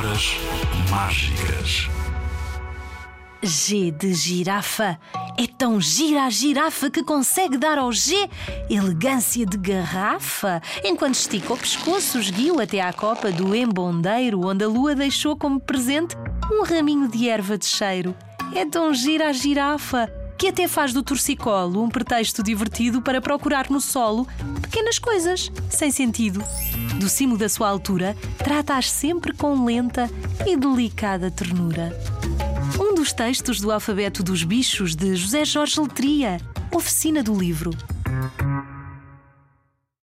Palavras mágicas. G de girafa. É tão gira a girafa que consegue dar ao G elegância de garrafa, enquanto estica o pescoço, esguio até à copa do embondeiro, onde a lua deixou como presente um raminho de erva de cheiro. É tão gira a girafa que até faz do torcicolo um pretexto divertido para procurar no solo pequenas coisas, sem sentido. Do cimo da sua altura, trata-as sempre com lenta e delicada ternura. Um dos textos do alfabeto dos bichos de José Jorge Letria, Oficina do Livro.